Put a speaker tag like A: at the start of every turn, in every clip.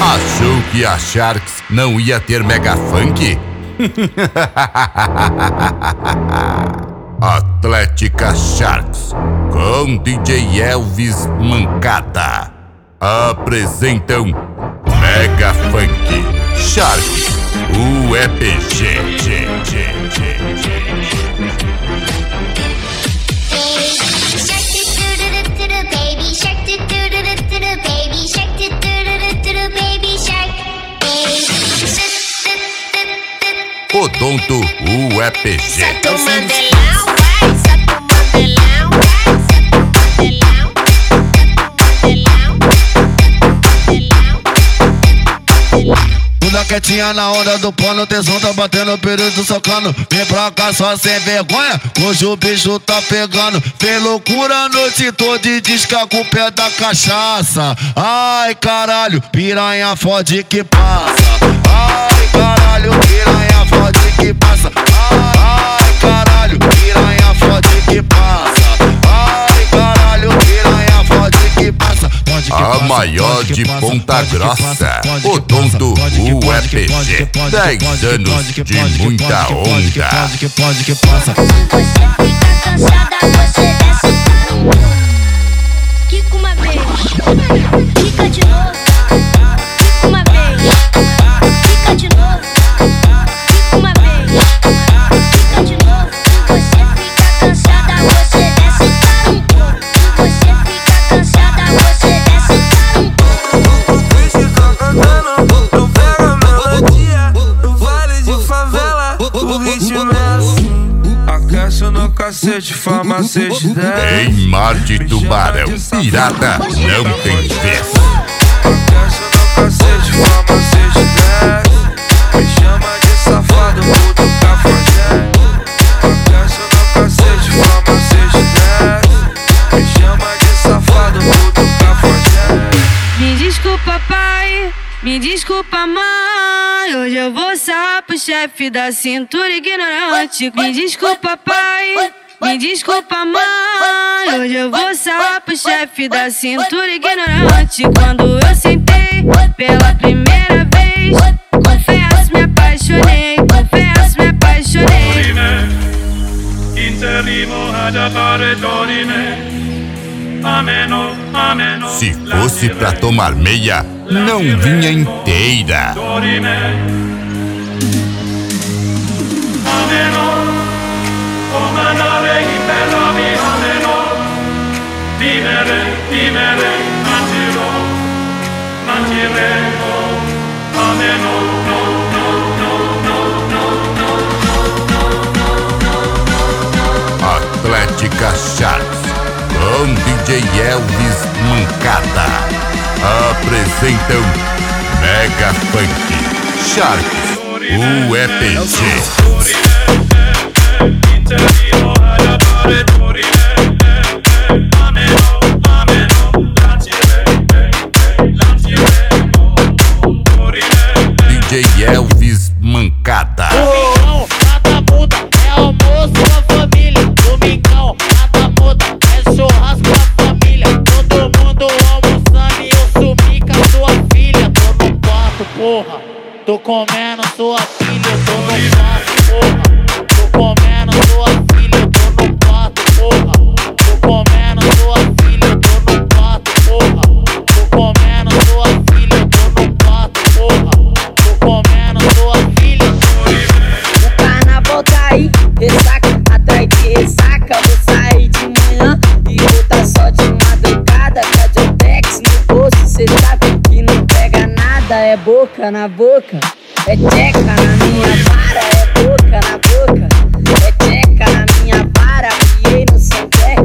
A: Achou que a Sharks não ia ter mega funk? Atlética Sharks com DJ Elvis Mancada apresentam Mega Funk Sharks o
B: Sato Mandelão,
C: Bunda quietinha na onda do pano, tesão tá batendo, período socando. Vem pra cá só sem vergonha, hoje o bicho tá pegando. Fez loucura a noite toda e diz que a culpa é da cachaça. Ai caralho, piranha fode que passa. Que passa. Ai caralho, piranha fode que passa. Ai caralho, piranha fode que passa. Pode que
A: A
C: passa,
A: maior de
C: passa,
A: Ponta Grossa,
C: passa, passa, que pode que
A: UEPG.
C: pode que
A: 10
C: pode que
A: anos de muita onda.
C: pode que pode que passa.
B: Você cansada, você
D: farmacete desce
A: Em mar de tubarão, pirata não tem vez.
D: No cacete, Me chama de safado, puto no cacete, Me chama de safado, puto
E: Me desculpa, pai. Me desculpa, mãe. Hoje eu vou sarrar pro chefe da cintura ignorante. Me desculpa, pai. Me desculpa, mãe. Hoje eu vou sarrar pro chefe da cintura ignorante. Quando eu sentei pela primeira vez, confesso, me apaixonei. Confesso, me apaixonei.
A: Se fosse pra tomar meia, não vinha inteira.
F: Dorime Ameno Vivere, vivere, mangerò Mangeremo Ameno, no, no, no, no, no, no
A: Atlética Sharks com DJ Elvis Mancada apresentam Mega Funk Sharks o EPG.
F: Interrimo
G: porra. Tô comendo sua filha, eu tô no porra.
H: É boca na boca, é tcheca na minha vara. É boca na boca, é tcheca na minha vara. Piei no Santé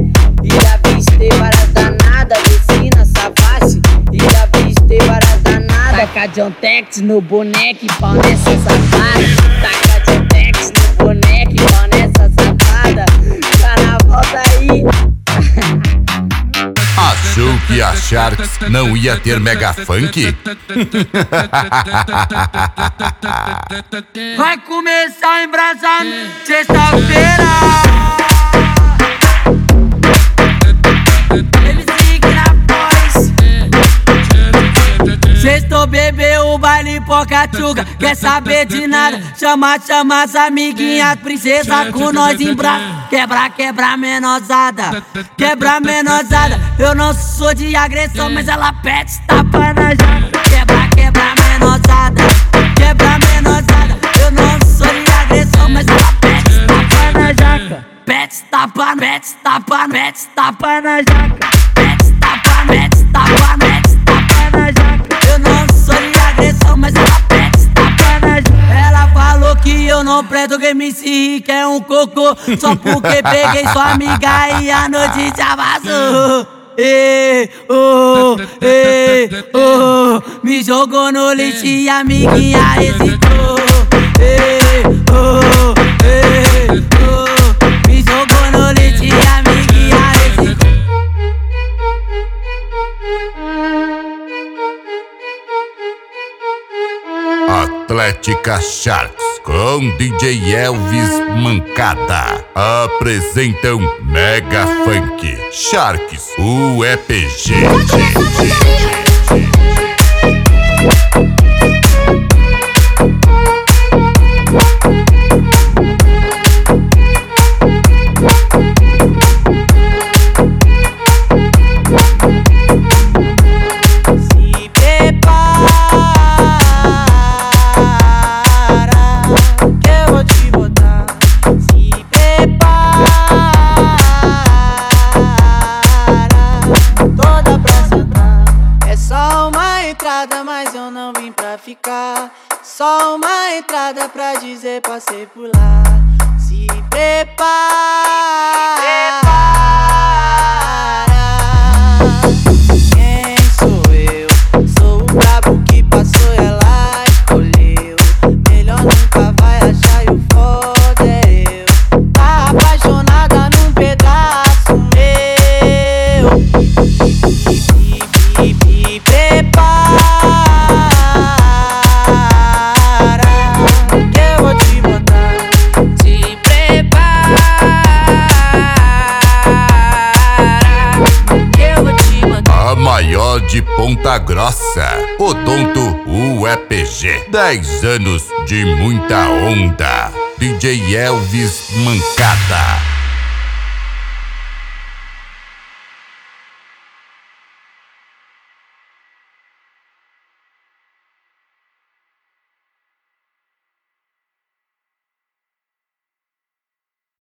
H: e já avistei várias danadas. Desci na Savassi e já avistei várias danadas. Taca John Tex no boneco pau nessa safada. Taca
A: Achou que a Sharks não ia ter Mega Funk?
G: Vai começar a embrasar sexta-feira.
I: Sextou bebê, baile pocachuga. Quer saber de nada? Chama, chama as amiguinhas, princesa com nós em braço. Quebra, quebra menosada. Quebra menosada. Eu não sou de agressão, mas ela pede tapa na jaca. Quebra, quebra menosada. Quebra menosada. Eu não sou de agressão, mas ela pede tapa na jaca. Pede tapa, pede tapa, pede tapa na jaca. Pede tapa, pede tapa, pede não presto, que me se que é um cocô. Só porque peguei sua amiga e a já vazou. Ei, oh, ei, oh, me jogou no lixo e amiguinha hesitou. Ei, oh, ei, oh, me jogou no lixo e a amiguinha hesitou.
A: Atlética Sharks com DJ Elvis Mancada. Apresentam Mega Funk Sharks o
I: ficar. Só uma entrada pra dizer passei por lá. Se prepara.
A: De Ponta Grossa, Odonto UEPG. 10 anos de muita onda. DJ Elvis Mancada.